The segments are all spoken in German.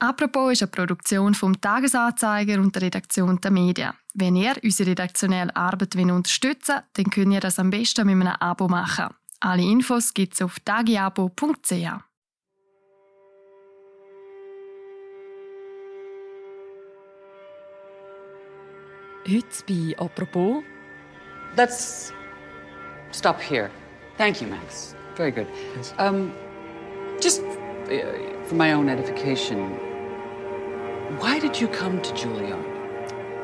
Apropos ist eine Produktion vom Tagesanzeiger und der Redaktion der Medien. Wenn ihr unsere redaktionelle Arbeit unterstützen wollt, dann könnt ihr das am besten mit einem Abo machen. Alle Infos gibt es auf tagiabo.ch. Heute bei «Apropos». Let's stop here. Thank you, Max. Very good. Yes. Um, just uh, for my own edification, why did you come to Juilliard?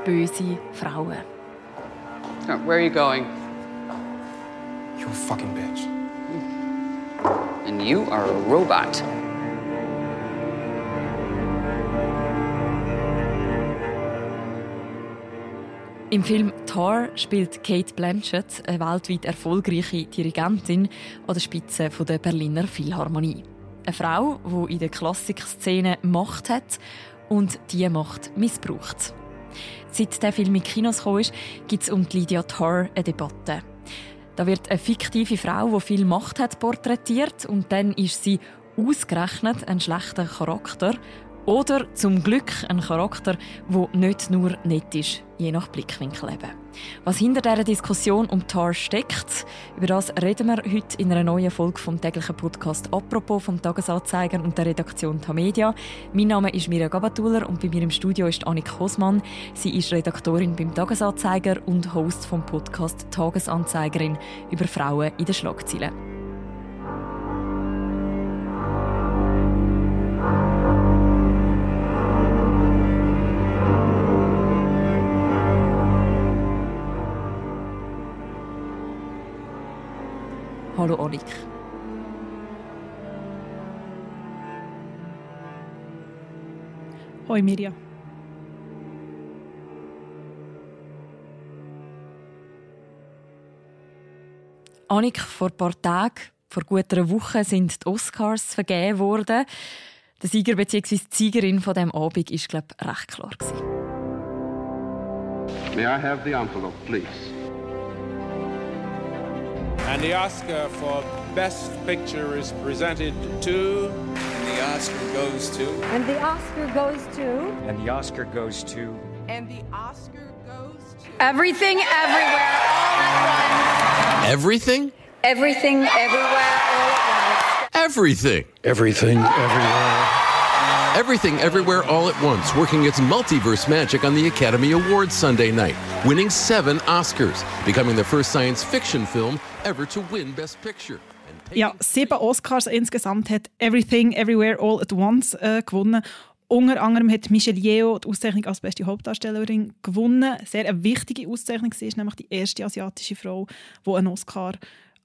Böse Frauen. Uh, Where are you going? You a fucking bitch. And you are a robot. Im Film Tar spielt Kate Blanchett, eine weltweit erfolgreiche Dirigentin an der Spitze der Berliner Philharmonie. Eine Frau, die in der Klassikszene Macht hat und diese Macht missbraucht. Seit der Film in Kinos ist, gibt es um Lydia Tarr eine Debatte. Da wird eine fiktive Frau, die viel Macht hat, porträtiert und dann ist sie ausgerechnet ein schlechter Charakter oder zum Glück ein Charakter, der nicht nur nett ist, je nach Blickwinkel eben. Was hinter dieser Diskussion um Tar steckt, über das reden wir heute in einer neuen Folge vom täglichen Podcast «Apropos» vom Tagesanzeiger und der Redaktion Tamedia. Mein Name ist Mirja Gabatuller und bei mir im Studio ist Annik Hosmann. Sie ist Redaktorin beim Tagesanzeiger und Host vom Podcast «Tagesanzeigerin» über Frauen in den Schlagzeilen. Hallo Annik. Hoi Mirja. Annik, vor ein paar Tagen, vor gut einer Woche, sind die Oscars vergeben worden. Der Sieger bzw. die Siegerin von dem Abend ist, glaube ich, recht klar gewesen. May I have the envelope, please? And the Oscar for Best Picture is presented to. And the Oscar goes to. And the Oscar goes to. And the Oscar goes to. And the Oscar goes to. Everything, everywhere, all at once. Everything? Everything, everywhere, all at once. Everything. Everything, everywhere. Everything Everywhere All at Once, working its multiverse magic on the Academy Awards Sunday night, winning seven Oscars, becoming the first science fiction film ever to win Best Picture. Ja, sieben Oscars insgesamt hat Everything, Everywhere, All at Once äh, gewonnen. Unter anderem hat Michelle Yeoh die Auszeichnung als beste Hauptdarstellerin gewonnen. Sehr eine wichtige Auszeichnung. Sie ist nämlich die erste asiatische Frau, die einen Oscar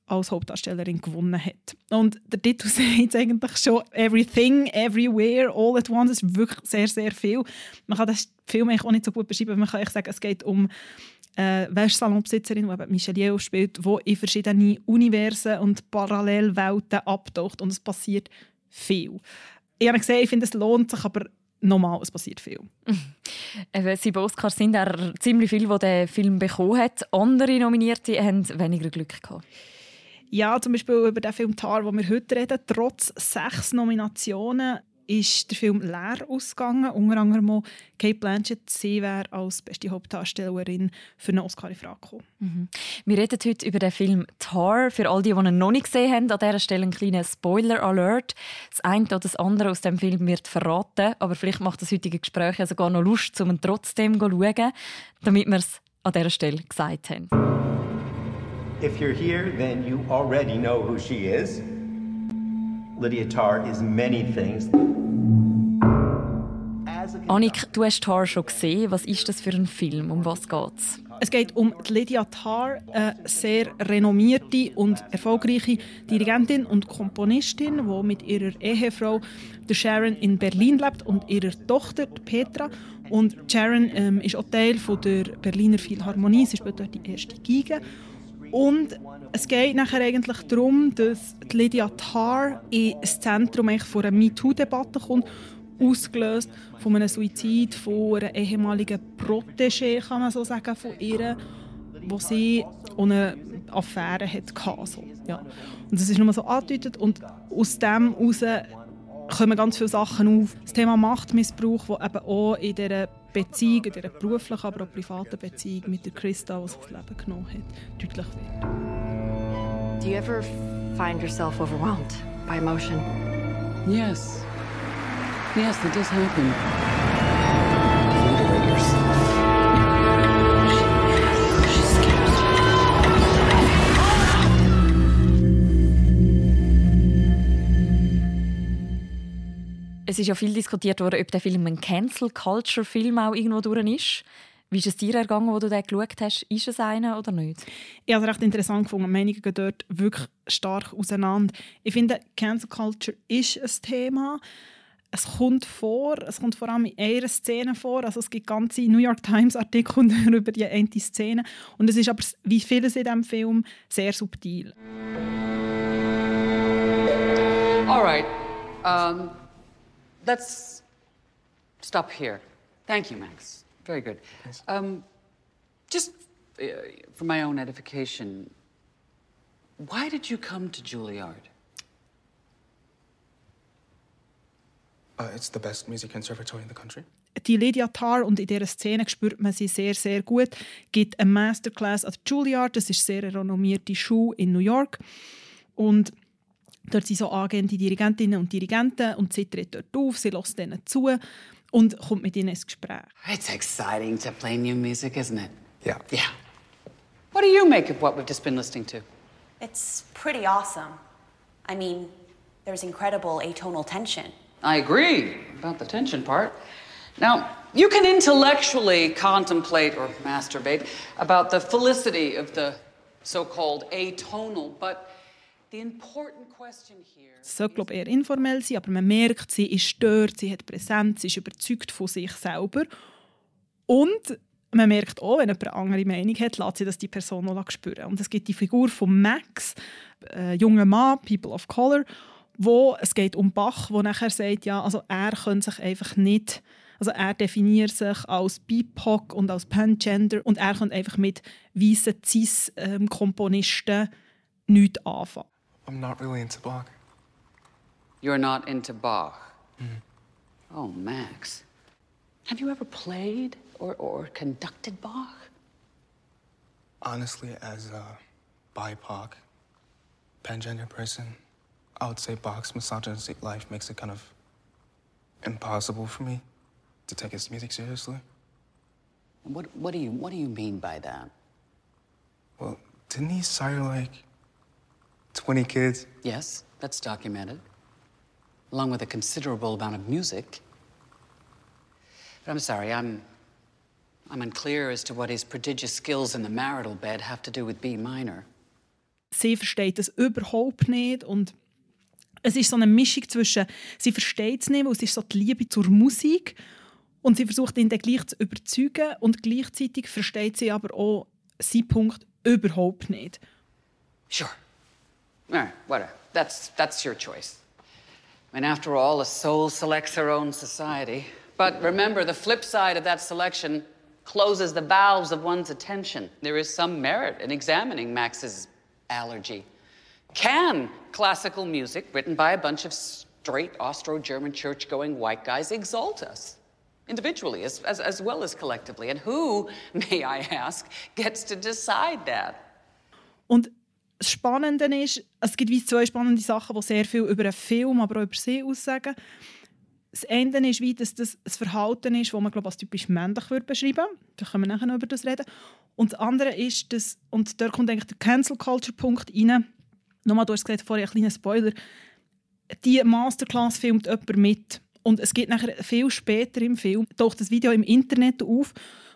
als Hauptdarstellerin gewonnen hat. Und der Titel sagt eigentlich schon Everything, Everywhere, All at Once. Das ist wirklich sehr, sehr viel. Man kann das Film eigentlich auch nicht so gut beschreiben. Man kann echt sagen, es geht um äh, Wäschsalonbesitzerin, die eben Michelle Yeoh spielt, die in verschiedene Universen und Parallelwelten abtaucht und es passiert viel. Ich habe gesehen, ich finde, es lohnt sich, aber nochmal, es passiert viel. Eben, sieben Oscars sind auch ziemlich viele, die den Film bekommen hat. Andere Nominierte haben weniger Glück gehabt. Ja, zum Beispiel über den Film Tar, den wir heute reden. Trotz sechs Nominationen ist der Film leer ausgegangen. Unter anderem auch Kate Blanchett. Sie wäre als beste Hauptdarstellerin für einen Oscar in Frage gekommen. Wir reden heute über den Film Tar. Für all die, die ihn noch nicht gesehen haben, an dieser Stelle ein kleiner Spoiler-Alert. Das eine oder das andere aus dem Film wird verraten, aber vielleicht macht das heutige Gespräch ja sogar noch Lust, um ihn trotzdem zu schauen, damit wir es an dieser Stelle gesagt haben. If you're here, then you already know who she is. Lydia Tarr is many things. Annik, du hast Tar schon gesehen. Was ist das für ein Film? Um was geht's? Es geht um Lydia Tarr, eine sehr renommierte und erfolgreiche Dirigentin und Komponistin, die mit ihrer Ehefrau der Sharon in Berlin lebt und ihrer Tochter Petra. Und Sharon ähm, ist auch Teil von der Berliner Philharmonie. Sie spielt dort die erste Geige. Und es geht nachher eigentlich darum, dass Lydia Tarr ins Zentrum von einer MeToo-Debatte kommt, ausgelöst von einem Suizid von einer ehemaligen Protégé, kann man so sagen, von ihr, wo sie eine Affäre hatte. So, ja. Und das ist nur so angedeutet und aus dem heraus kommen ganz viele Sachen auf. Das Thema Machtmissbrauch, das eben auch in dieser Beziehung, in dieser beruflichen, aber auch privaten Beziehung mit der Christa, die sich das Leben genommen hat, deutlich wird. Do you ever find yourself overwhelmed by emotion? Yes. Yes, that does happen. Es ist ja viel diskutiert worden, ob der Film ein Cancel-Culture-Film auch irgendwo durch ist. Wie ist es dir ergangen, wo du den geschaut hast? Ist es einer oder nicht? Ich habe es recht interessant gefunden. Meinungen gehen dort wirklich stark auseinander. Ich finde, Cancel Culture ist ein Thema. Es kommt vor, es kommt vor allem in einer Szene vor. Also es gibt ganze New York Times Artikel über die eine Szene. Und es ist aber, wie vieles in diesem Film, sehr subtil. All right. Um, let's stop here. Thank you, Max. Very good. Um, just uh, for my own edification, why did you come to Juilliard? Uh, it's the best music conservatory in the country. Die Lydia Tarr, und in dieser Szene spürt man sie sehr, sehr gut, gibt eine Masterclass an Juilliard. Das ist eine sehr renommierte Schule in New York. Und dort sind so angehende Dirigentinnen und Dirigenten und sie tritt dort auf, sie lässt denen zu und kommt mit ihnen ins Gespräch. It's exciting to play new music, isn't it? Yeah. Yeah. What do you make of what we've just been listening to? It's pretty awesome. I mean, there's incredible atonal tension. I agree about the tension part. Now, you can intellectually contemplate or masturbate about the felicity of the so called atonal, but Es soll, glaube ich, eher informell sein, aber man merkt, sie ist stört, sie hat Präsenz, sie ist überzeugt von sich selber. Und man merkt auch, wenn jemand eine andere Meinung hat, lässt sie das die Person noch spüren. Und es gibt die Figur von Max, äh, junger Mann, People of Color, wo es geht um Bach, wo nachher sagt, ja, also er könnte sich einfach nicht, also er definiert sich als BIPOC und als Pangender und er könnte einfach mit weißen Cis-Komponisten nichts anfangen. I'm not really into Bach. You're not into Bach. Mm-hmm. Oh, Max. Have you ever played or, or conducted Bach? Honestly, as a BIPOC, pangender person, I would say Bach's misogynistic life makes it kind of impossible for me to take his music seriously. What, what, do you, what do you mean by that? Well, didn't he sire like 20 kids? Yes, that's documented, along with a considerable amount of music. But I'm sorry, I'm, I'm unclear as to what his prodigious skills in the marital bed have to do with B minor. Sie versteht das überhaupt nicht und es ist so eine Mischung zwischen, sie versteht es nicht, weil es ist so die Liebe zur Musik und sie versucht ihn dann gleich zu überzeugen und gleichzeitig versteht sie aber auch seinen Punkt überhaupt nicht. Sure. All right, whatever. That's, that's your choice. I mean, after all, a soul selects her own society. But remember, the flip side of that selection closes the valves of one's attention. There is some merit in examining Max's allergy. Can classical music, written by a bunch of straight Austro German church going white guys, exalt us? Individually as, as, as well as collectively. And who, may I ask, gets to decide that? Und das Spannende ist, es gibt wie zwei spannende Sachen, die sehr viel über einen Film, aber auch über sie aussagen. Das eine ist, wie dass das ein Verhalten ist, das man glaube als typisch männlich würde beschreiben würde. Da können wir nachher noch über das reden. Und das andere ist, dass, und da kommt eigentlich der Cancel-Culture-Punkt rein. Nochmal, du hast gesagt, vorher ein kleiner Spoiler. Die Masterclass filmt jemand mit. Und es geht nachher viel später im Film, taucht das Video im Internet auf,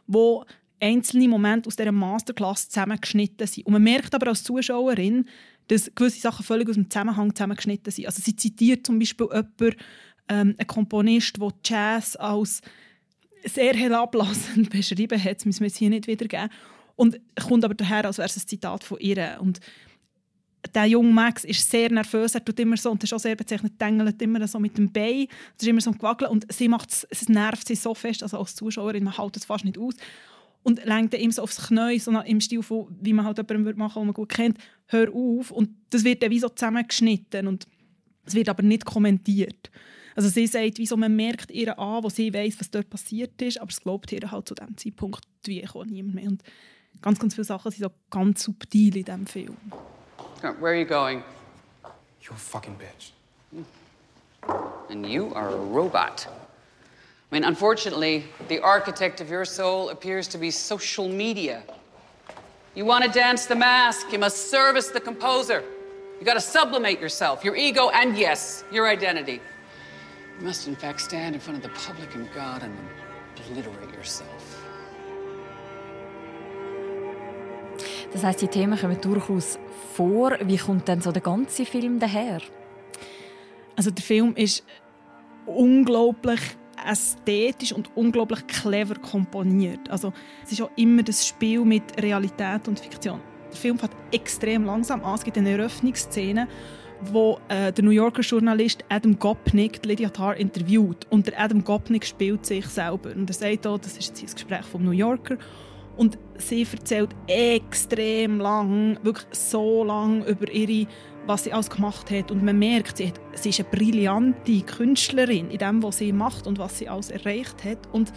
wo einzelne Momente aus dieser Masterclass zusammengeschnitten sind. Und man merkt aber als Zuschauerin, dass gewisse Sachen völlig aus dem Zusammenhang zusammengeschnitten sind. Also sie zitiert zum Beispiel jemanden, ähm, einen Komponist, der Jazz als sehr herablassend beschrieben hat. Das müssen wir jetzt hier nicht wiedergeben. Und kommt aber daher, als wäre es ein Zitat von ihr. Und der junge Max ist sehr nervös, er tut immer so, und ist auch sehr bezeichnet, dengelt immer so mit dem Bein, das ist immer so ein Gewackelt und sie macht es, nervt sie so fest, also als Zuschauerin, man hält es fast nicht aus und lenkt ihm so aufs Knie, so im Stil von, wie man halt jemanden würde machen, den man gut kennt, hör auf und das wird dann wie so zusammengeschnitten und es wird aber nicht kommentiert. Also sie sagt, wieso man merkt ihr an, wo sie weiß, was dort passiert ist, aber es glaubt ihr halt zu dem Zeitpunkt wie auch niemand mehr. Und ganz, ganz viele Sachen sind so ganz subtil in diesem Film. Where are you going? You a fucking bitch. And you are a robot. I mean, unfortunately, the architect of your soul appears to be social media. You want to dance the mask, you must service the composer. You got to sublimate yourself, your ego, and yes, your identity. You must, in fact, stand in front of the public and God and obliterate yourself. Das heißt, die Themen kommen durchaus vor. Wie kommt denn so der ganze Film daher? Also der Film ist unglaublich ästhetisch und unglaublich clever komponiert. Also es ist auch immer das Spiel mit Realität und Fiktion. Der Film fängt extrem langsam an. Es gibt eine Eröffnungsszene, wo äh, der New Yorker Journalist Adam Gopnik Lydia Tarr interviewt. Und der Adam Gopnik spielt sich selber. Und er sagt auch, das ist jetzt ein Gespräch vom New Yorker. Und sie erzählt extrem lang, wirklich so lang über ihre, was sie alles gemacht hat. Und man merkt, sie, hat, sie ist eine brillante Künstlerin in dem, was sie macht und was sie alles erreicht hat. Und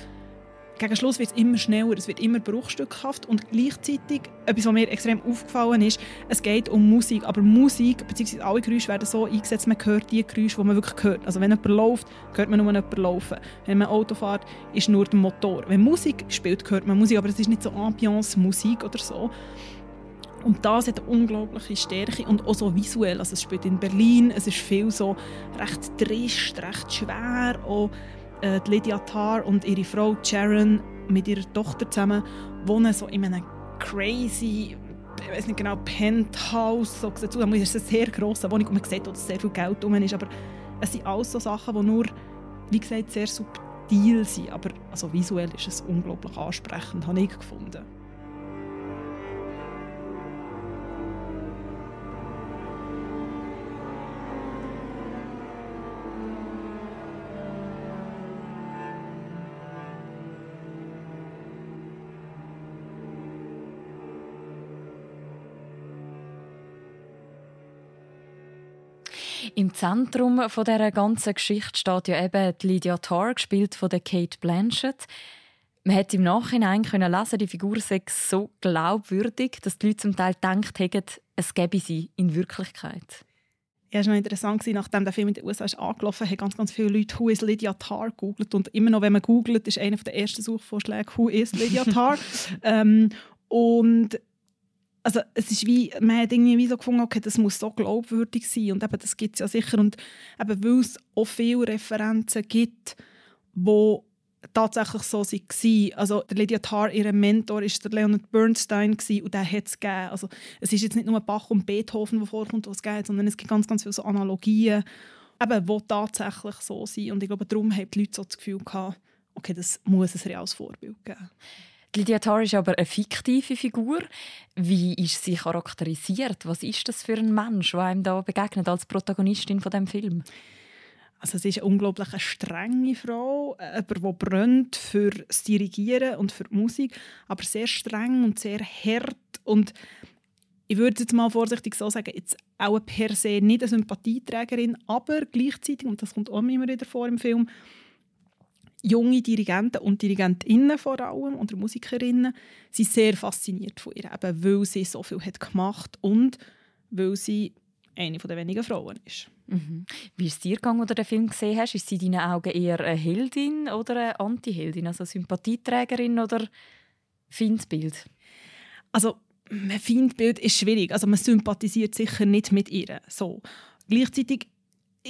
gegen Schluss wird es immer schneller, es wird immer bruchstückhaft und gleichzeitig, etwas, was mir extrem aufgefallen ist, es geht um Musik, aber Musik, beziehungsweise alle Geräusche werden so eingesetzt, man hört die Geräusche, die man wirklich hört. Also wenn jemand läuft, hört man nur jemanden laufen. Wenn man Auto fährt, ist nur der Motor. Wenn Musik spielt, hört man Musik, aber es ist nicht so Ambiance-Musik oder so. Und das hat eine unglaubliche Stärke und auch so visuell. Also es spielt in Berlin, es ist viel so recht trist, recht schwer, auch äh, Lydia Tarr und ihre Frau Sharon mit ihrer Tochter zusammen wohnen so in einem crazy ich weiß nicht genau, Penthouse, so gesagt, es ist eine sehr grosse Wohnung und man sieht, dass sehr viel Geld drum ist, aber es sind alles so Sachen, die nur, wie gesagt, sehr subtil sind, aber also visuell ist es unglaublich ansprechend, habe ich gefunden. Im Zentrum von der ganzen Geschichte steht ja eben Lydia Tarr, gespielt von der Kate Blanchett. Man hätte im Nachhinein können lesen, die Figur sei so glaubwürdig, dass die Leute zum Teil gedacht hätten, es gäbe sie in Wirklichkeit. Ja, es war noch interessant, nachdem der Film in den USA ist angelaufen haben ganz, ganz viele Leute «Who is Lydia Tarr?» gegoogelt. Und immer noch, wenn man googelt, ist einer der ersten Suchvorschläge «Who is Lydia Tarr?» ähm, Und also es ist wie, man hat irgendwie wie so gefunden, okay, das muss so glaubwürdig sein und eben, das gibt es ja sicher und eben, weil es auch viele Referenzen gibt, wo tatsächlich so waren. Also der Lydia Tarr, ihr Mentor, war der Leonard Bernstein und der hat es gegeben. Also es ist jetzt nicht nur Bach und Beethoven, die vorkommt, was gibt, sondern es gibt ganz, ganz viele so Analogien, eben, die tatsächlich so sind und ich glaube, darum haben die Leute so das Gefühl gehabt, okay, das muss ein reales Vorbild geben. Lydia Tarr ist aber eine fiktive Figur. Wie ist sie charakterisiert? Was ist das für ein Mensch, der einem da begegnet als Protagonistin von dem Film? Also sie ist eine unglaublich strenge Frau, aber die brennt für das Dirigieren und für die Musik, aber sehr streng und sehr hart und ich würde jetzt mal vorsichtig so sagen, jetzt auch per se nicht eine Sympathieträgerin, aber gleichzeitig, und das kommt auch immer wieder vor im Film, junge Dirigenten und Dirigentinnen vor allem und Musikerinnen sind sehr fasziniert von ihr, eben weil sie so viel hat gemacht und weil sie eine der wenigen Frauen ist. Mhm. Wie ist es dir gegangen, als du den Film gesehen hast? Ist sie in deinen Augen eher eine Heldin oder eine Anti-Heldin, also Sympathieträgerin oder Feindbild? Also ein Feindbild ist schwierig. Also man sympathisiert sicher nicht mit ihr. So. Gleichzeitig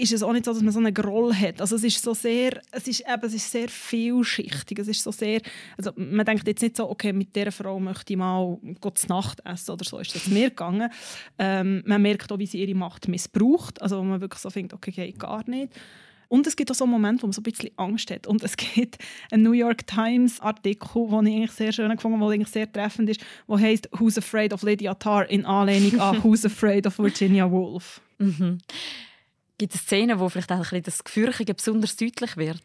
ist es auch nicht so, dass man so einen Groll hat. Also es ist so sehr, es ist eben, es ist sehr vielschichtig. Es ist so sehr, also man denkt jetzt nicht so, okay, mit dieser Frau möchte ich mal Gottes Nacht essen oder so ist das mir gegangen. Ähm, man merkt auch, wie sie ihre Macht missbraucht. Also wo man wirklich so denkt, okay, geht gar nicht. Und es gibt auch so Momente, wo man so ein bisschen Angst hat. Und es gibt einen New York Times Artikel, den ich eigentlich sehr schön gefunden habe, der eigentlich sehr treffend ist, der heißt «Who's Afraid of Lydia Tarr?» in Anlehnung an «Who's Afraid of Virginia Woolf?» mhm. Gibt es Szenen, wo vielleicht auch ein das Gefürchtige besonders deutlich wird?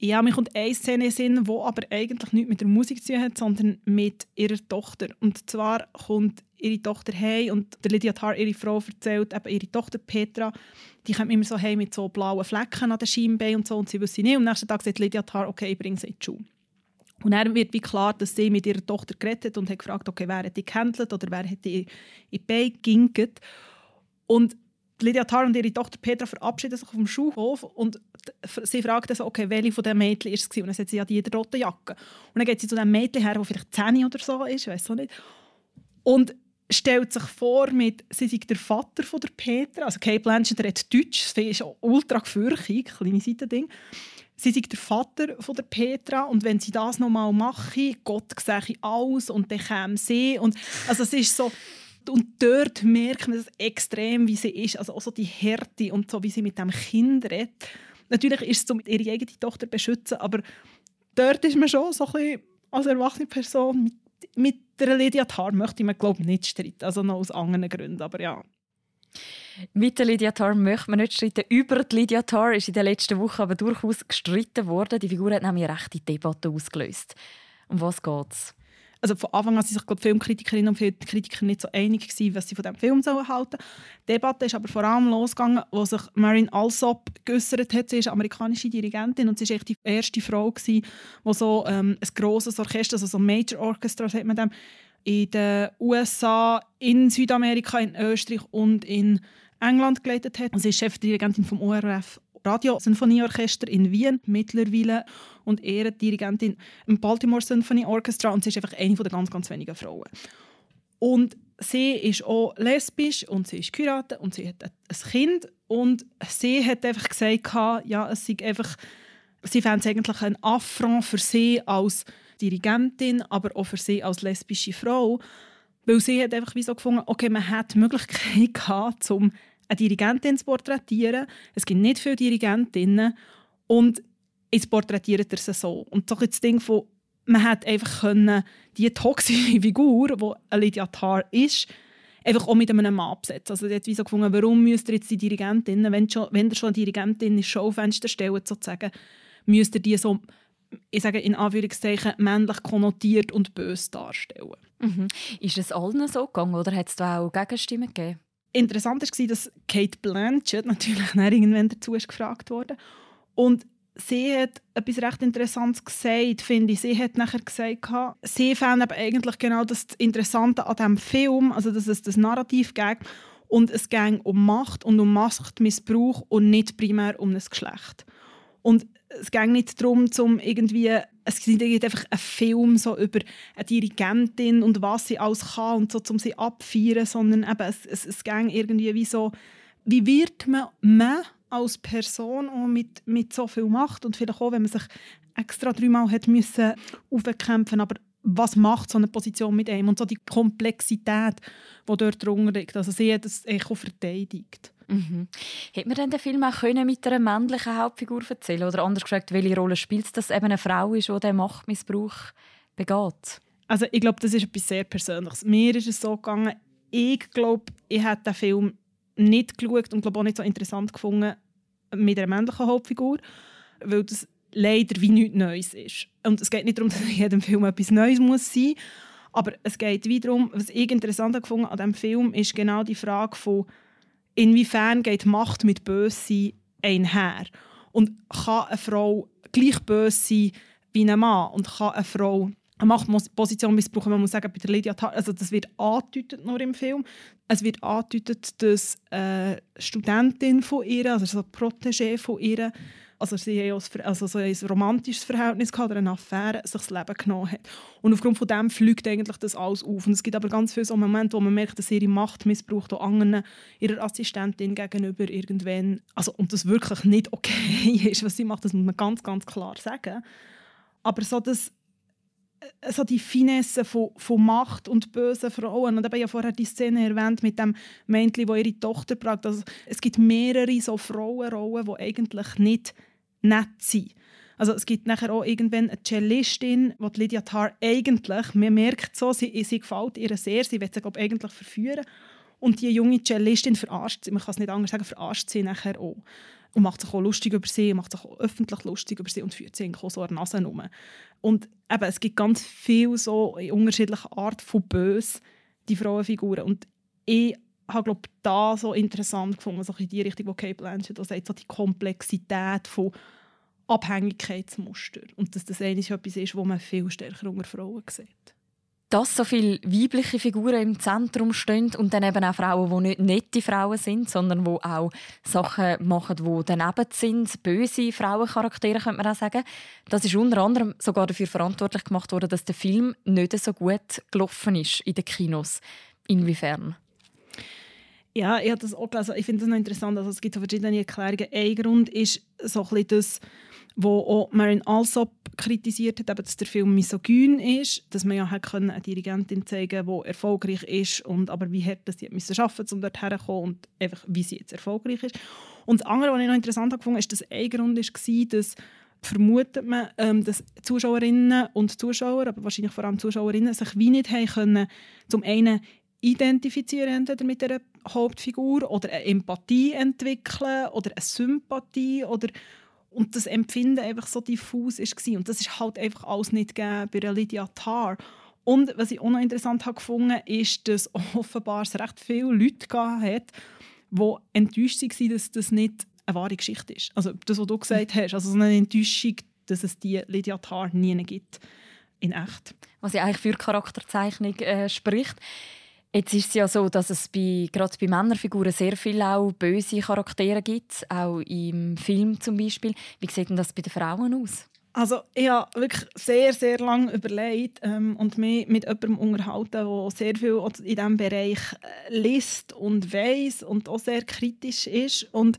Ja, mir kommt eine Szene in Sinn, die aber eigentlich nichts mit der Musik zu tun hat, sondern mit ihrer Tochter. Und zwar kommt ihre Tochter heim und Lydia Tarr, ihre Frau, erzählt eben ihre Tochter Petra, die kommt immer so heim mit so blauen Flecken an den Schienbeinen und so und sie wissen nicht. Und am nächsten Tag sagt Lydia Tarr, okay, ich bringe sie in die Schule. Und dann wird wie klar, dass sie mit ihrer Tochter geredet und hat gefragt, okay, wer hat die gehandelt oder wer hat die in die Beine geginkt. Und Lydia Tarr und ihre Tochter Petra verabschieden sich vom Schulhof und sie fragt so, okay, welche von den Mädchen ist es Und dann sagt sie, ja, die roten Jacke. Und dann geht sie zu dem Mädchen her, der vielleicht 10 oder so ist, weiß auch nicht. Und stellt sich vor, mit, sie sei der Vater von der Petra, also Kate Blanchett redet Deutsch, das ist ultra gefürchtig, kleine Seitending. Sie sei der Vater von der Petra und wenn sie das nochmal mache, Gott sehe alles und dann käme sie. Und, also es ist so, und dort merkt man das extrem, wie sie ist, also auch so die Härte und so, wie sie mit dem Kind redet. Natürlich ist es so, mit ihre eigene Tochter beschützen, aber dort ist man schon so ein bisschen als erwachsene Person mit, mit der Lydia Tarr möchte man glaube nicht streiten, also noch aus anderen Gründen, aber ja. Mit der Lydia Tarr möchte man nicht streiten. Über die Lydia Tarr ist in den letzten Wochen aber durchaus gestritten worden. Die Figur hat nämlich rechte Debatte ausgelöst. Um was geht es? Also von Anfang an sind sich die Filmkritikerinnen und Filmkritiker nicht so einig gewesen, was sie von diesem Film sollen halten Die Debatte ist aber vor allem losgegangen, wo sich Marin Alsop geäußert hat. Sie ist amerikanische Dirigentin und sie war die erste Frau, gewesen, die so ähm, ein grosses Orchester, also so ein Major Orchestra, sagt man dem, in den USA, in Südamerika, in Österreich und in England geleitet hat. Sie ist Chefdirigentin vom ORF Radio-Sinfonieorchester in Wien mittlerweile und Ehrendirigentin im Baltimore Symphony Orchestra und sie ist einfach eine der ganz, ganz wenigen Frauen. Und sie ist auch lesbisch und sie ist geheiratet und sie hat ein Kind und sie hat einfach gesagt, ja, es sei einfach, sie fände es eigentlich ein Affront für sie als Dirigentin, aber auch für sie als lesbische Frau, weil sie hat einfach wie so gefunden, okay, man hat die Möglichkeit gehabt, um eine Dirigentin zu porträtieren. Es gibt nicht viele Dirigentinnen und jetzt porträtiert er sie so. Und so das Ding von, man hat einfach können, die toxische Figur, die Lydia Tarr ist, einfach auch mit einem Mann besetzen. Also, hat wie so gefunden, warum müsst ihr jetzt die Dirigentinnen, wenn, schon, wenn ihr schon eine Dirigentin ins Schaufenster stellt, sozusagen, müsst ihr die so, ich sage in Anführungszeichen, männlich konnotiert und böse darstellen. Mhm. Ist es allen so gegangen oder hat es da auch Gegenstimmen gegeben? Interessant war, dass Kate Blanchett natürlich irgendwann dazu ist gefragt wurde. Und sie hat etwas recht Interessantes gesagt, finde ich. Sie hat nachher gesagt, sie fand eigentlich genau das Interessante an diesem Film, also dass es das Narrativ geht und es ging um Macht und um Machtmissbrauch und nicht primär um das Geschlecht. Und es ging nicht darum, zum irgendwie, es ist einfach ein Film so über eine Dirigentin und was sie alles kann und so, um sie abfeiern, sondern eben, es, es, es ging irgendwie wie so, wie wird man, man als Person auch mit, mit so viel Macht und vielleicht auch, wenn man sich extra dreimal hat müssen aufkämpfen, aber was macht so eine Position mit einem und so die Komplexität, die dort drunter liegt. Also sie hat es auch verteidigt. Mhm. Hätte man denn den Film auch können mit einer männlichen Hauptfigur erzählen Oder anders gesagt, welche Rolle spielt es, dass eben eine Frau ist, die den Machtmissbrauch begeht? Also ich glaube, das ist etwas sehr Persönliches. Mir ist es so gegangen, ich glaube, ich hätte den Film nicht geschaut und glaube auch nicht so interessant gefunden mit einer männlichen Hauptfigur, weil das leider wie nichts Neues ist. Und es geht nicht darum, dass in jedem Film etwas Neues muss sein aber es geht wie darum, was ich interessant gefunden an diesem Film, ist genau die Frage von inwiefern geht Macht mit Böse einher? Und kann eine Frau gleich böse sein wie ein Mann? Und kann eine Frau eine Machtposition missbrauchen? Man muss sagen, bei der Lydia Tar also das wird angedeutet nur im Film. Es wird angedeutet, dass eine Studentin von ihr, also eine Protégé von ihr, also sie haben also so ein romantisches Verhältnis gehabt, oder eine Affäre, sich das Leben genommen hat. Und aufgrund von dem fliegt eigentlich das alles auf. Und es gibt aber ganz viele so Momente, wo man merkt, dass ihre Macht missbraucht, auch anderen, ihrer Assistentin gegenüber irgendwann, also und das wirklich nicht okay ist, was sie macht, das muss man ganz, ganz klar sagen. Aber so das äh, so die Finesse von, von Macht und bösen Frauen. Und ich habe ja vorher die Szene erwähnt mit dem Mädchen, das ihre Tochter braucht. Also, es gibt mehrere so Frauenrollen, die eigentlich nicht nett sein. Also es gibt nachher auch irgendwann eine Cellistin, die Lydia Tarr eigentlich, man merkt so, sie, sie gefällt ihr sehr, sie will sie glaube eigentlich verführen. Und die junge Cellistin verarscht sie, man kann es nicht anders sagen, verarscht sie nachher auch. Und macht sich auch lustig über sie, macht sich auch öffentlich lustig über sie und führt sie auch so an der Nase rum. Und eben, es gibt ganz viel so in unterschiedlicher Art von Bös die Frauenfiguren. Und ich habe glaube da so interessant gefunden, so in die Richtung, wo Kate Blanchett auch sagt, so die Komplexität von Abhängigkeitsmuster und dass das eigentlich etwas ist, wo man viel stärker unter Frauen sieht. Dass so viele weibliche Figuren im Zentrum stehen und dann eben auch Frauen, die nicht nette Frauen sind, sondern die auch Sachen machen, die daneben sind, böse Frauencharaktere, könnte man auch sagen. Das ist unter anderem sogar dafür verantwortlich gemacht worden, dass der Film nicht so gut gelaufen ist in den Kinos. Inwiefern? Ja, ich habe das auch gelesen. Ich finde das noch interessant. Also es gibt so verschiedene Erklärungen. Ein Grund ist so ein das, wo auch Marin Alsop kritisiert hat, dass der Film misogyn ist, dass man ja hat eine Dirigentin zeigen die erfolgreich ist, und aber wie hart sie müssen arbeiten um dort herzukommen und einfach, wie sie jetzt erfolgreich ist. Und das andere, was ich noch interessant fand, ist, dass ein Grund war, dass vermutet man, ähm, dass Zuschauerinnen und Zuschauer, aber wahrscheinlich vor allem Zuschauerinnen, sich wie nicht haben können, zum einen identifizieren entweder mit der Hauptfigur oder eine Empathie entwickeln oder eine Sympathie oder und das Empfinden einfach so diffus war. Und das ist halt einfach alles nicht gegeben bei Lydia Tarr. Und was ich auch noch interessant habe gefunden ist, dass offenbar es recht viele Leute hat, die enttäuscht waren, dass das nicht eine wahre Geschichte ist. Also das, was du gesagt hast, also so eine Enttäuschung, dass es die Lydia Tarr nie gibt in echt. Was ja eigentlich für Charakterzeichnung äh, spricht. Jetzt ist es ja so, dass es bei, gerade bei Männerfiguren sehr viele auch böse Charaktere gibt, auch im Film zum Beispiel. Wie sieht denn das bei den Frauen aus? Also ich habe wirklich sehr, sehr lange überlegt ähm, und mich mit jemandem unterhalten, der sehr viel in diesem Bereich äh, liest und weiß und auch sehr kritisch ist. Und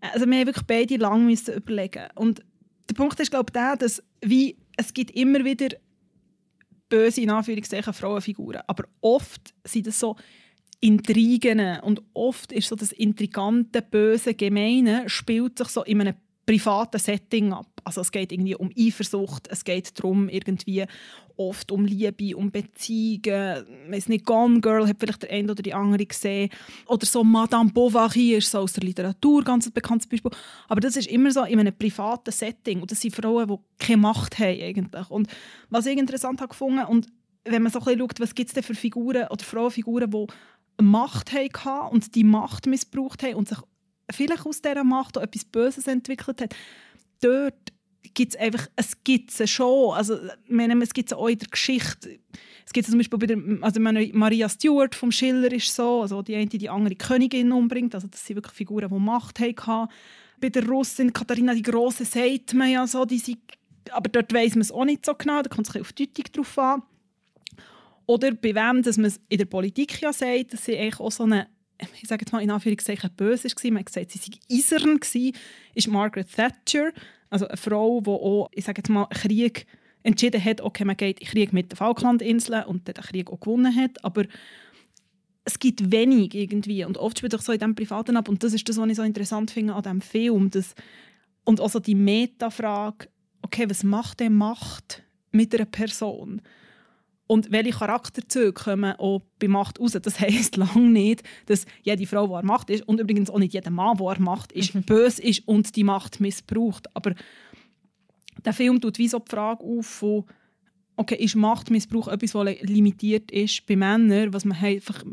also wir haben wirklich beide lange überlegen. Und der Punkt ist, glaube ich, der, dass wie, es gibt immer wieder böse, in Anführungszeichen, Frauenfiguren. Aber oft sind das so Intrigen und oft ist so das intrigante, böse, gemeine spielt sich so in einem privaten Setting ab. Also es geht irgendwie um Eifersucht, es geht darum irgendwie oft um Liebe, um Beziehungen. Ich nicht, Gone Girl hat vielleicht der eine oder die andere gesehen. Oder so Madame Bovary ist so aus der Literatur ganz ein bekanntes Beispiel. Aber das ist immer so in einem privaten Setting. Und das sind Frauen, die keine Macht haben eigentlich. Und was ich interessant habe gefunden, und wenn man so ein bisschen schaut, was gibt es denn für Figuren oder Frauenfiguren, die Macht hatten und die Macht missbraucht haben und sich vielleicht aus dieser Macht auch etwas Böses entwickelt hat, dort gibt es einfach, gibt es schon, also meine, es gibt es auch in der Geschichte, es gibt zum Beispiel bei der, also meine, Maria Stuart vom Schiller ist so, also die eine die andere Königin umbringt, also das sind wirklich Figuren, die Macht hatten. Bei der Russin Katharina die Große sagt man ja so, die sind, aber dort weiß man es auch nicht so genau, da kommt es auf die Deutung drauf an. Oder bei wem, dass man es in der Politik ja sagt, dass sie eigentlich auch so eine ich sage jetzt mal in Anführungszeichen böse war, man hat gesagt, sie sei eisern war, ist Margaret Thatcher, also eine Frau, die auch, ich sage jetzt mal, Krieg entschieden hat, okay, man geht in Krieg mit den Falklandinseln und den Krieg auch gewonnen hat, aber es gibt wenig irgendwie. Und oft spielt sich so in diesem Privaten ab. Und das ist das, was ich so interessant finde an diesem Film, dass, und auch so die Metafrage, okay, was macht der Macht mit einer Person? Und welche Charakterzüge kommen auch bei Macht raus? Das heisst lange nicht, dass jede Frau, die Macht ist, und übrigens auch nicht jeder Mann, der er Macht ist, mhm. böse ist und die Macht missbraucht. Aber der Film tut wie so die Frage auf, von, okay, ist Machtmissbrauch etwas, was limitiert ist bei Männern, was man einfach,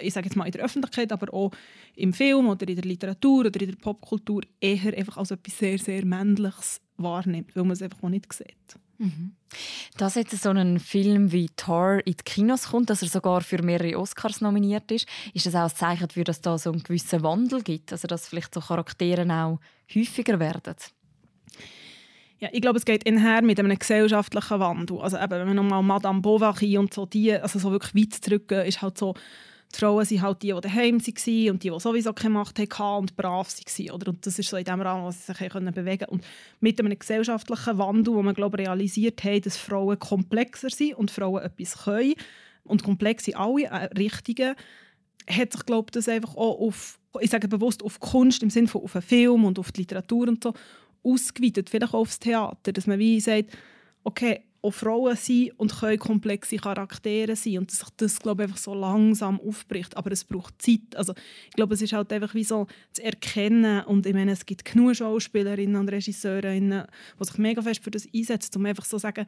ich sage jetzt mal in der Öffentlichkeit, aber auch im Film oder in der Literatur oder in der Popkultur eher einfach als etwas sehr, sehr Männliches wahrnimmt, weil man es einfach nicht sieht. Dass jetzt so ein Film wie Tar in die Kinos kommt, dass er sogar für mehrere Oscars nominiert ist, ist das auch ein Zeichen dafür, dass da so einen gewissen Wandel gibt, also dass vielleicht so Charaktere auch häufiger werden? Ja, ich glaube, es geht einher mit einem gesellschaftlichen Wandel. Also eben, wenn man nochmal Madame Bovary und so die, also so wirklich weit zurückgehen, ist halt so die Frauen sind halt die, die daheim waren und die, die sowieso keine Macht hatten und brav waren. Oder? Und das ist so in dem Rahmen, was sie sich können bewegen können. Und mit einem gesellschaftlichen Wandel, wo man glaube realisiert hat, dass Frauen komplexer sind und Frauen etwas können und komplex sind alle äh, Richtigen, hat sich glaube das einfach auch auf, ich sage bewusst auf Kunst im Sinne von auf Film und auf die Literatur und so ausgeweitet, vielleicht auch aufs Theater, dass man wie sagt, okay, auch Frauen sein und können komplexe Charaktere sein und dass sich das glaube ich, einfach so langsam aufbricht. Aber es braucht Zeit. Also, ich glaube, es ist halt einfach wie so zu erkennen und ich meine, es gibt genug Schauspielerinnen und Regisseurinnen, die sich mega fest für das einsetzen, um einfach so zu sagen,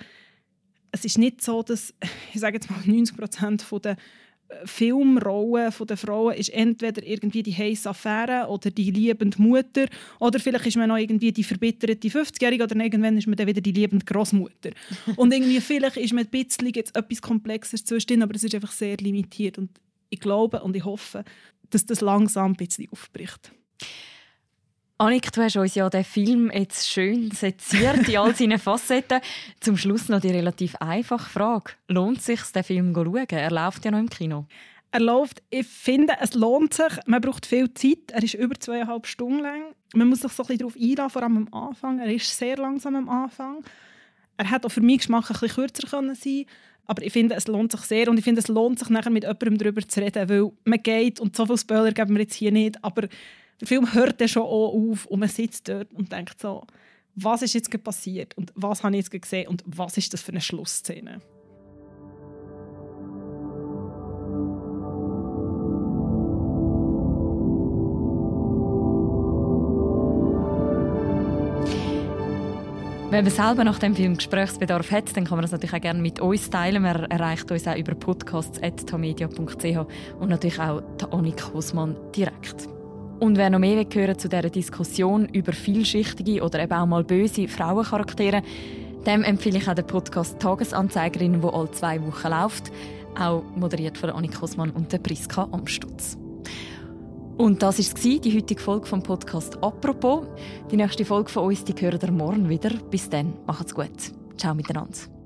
es ist nicht so, dass, ich sage jetzt mal, 90 Prozent der Filmrolle der Frauen ist entweder irgendwie die heiße Affäre oder die liebende Mutter oder vielleicht ist man noch irgendwie die verbitterte 50-Jährige oder irgendwann ist man dann wieder die liebende Großmutter. und irgendwie vielleicht ist man ein bisschen jetzt etwas Komplexes zwischen, aber es ist einfach sehr limitiert und ich glaube und ich hoffe, dass das langsam ein bisschen aufbricht. Annik, du hast uns ja den Film jetzt schön seziert in all seinen Facetten. Zum Schluss noch die relativ einfache Frage. Lohnt es sich, den Film zu schauen? Er läuft ja noch im Kino. Er läuft, ich finde, es lohnt sich. Man braucht viel Zeit. Er ist über zweieinhalb Stunden lang. Man muss sich so ein bisschen darauf einlassen, vor allem am Anfang. Er ist sehr langsam am Anfang. Er hätte auch für mich Geschmack ein bisschen kürzer können sein aber ich finde, es lohnt sich sehr und ich finde, es lohnt sich nachher mit jemandem darüber zu reden, weil man geht und so viele Spoiler geben wir jetzt hier nicht, aber der Film hört dann schon auf und man sitzt dort und denkt so, was ist jetzt passiert und was habe ich jetzt gesehen und was ist das für eine Schlussszene? Wenn man selber nach dem Film Gesprächsbedarf hat, dann kann man das natürlich auch gerne mit uns teilen. Man erreicht uns auch über podcasts.tamedia.ch und natürlich auch Annik Hosmann direkt. Und wer noch mehr hören zu dieser Diskussion über vielschichtige oder eben auch mal böse Frauencharaktere, dem empfehle ich auch den Podcast Tagesanzeigerin, der alle zwei Wochen läuft, auch moderiert von Annik Hosmann und der Priska Amstutz. Und das war die heutige Folge vom Podcast «Apropos». Die nächste Folge von uns die hören ihr morgen wieder. Bis dann, macht's gut. Ciao miteinander.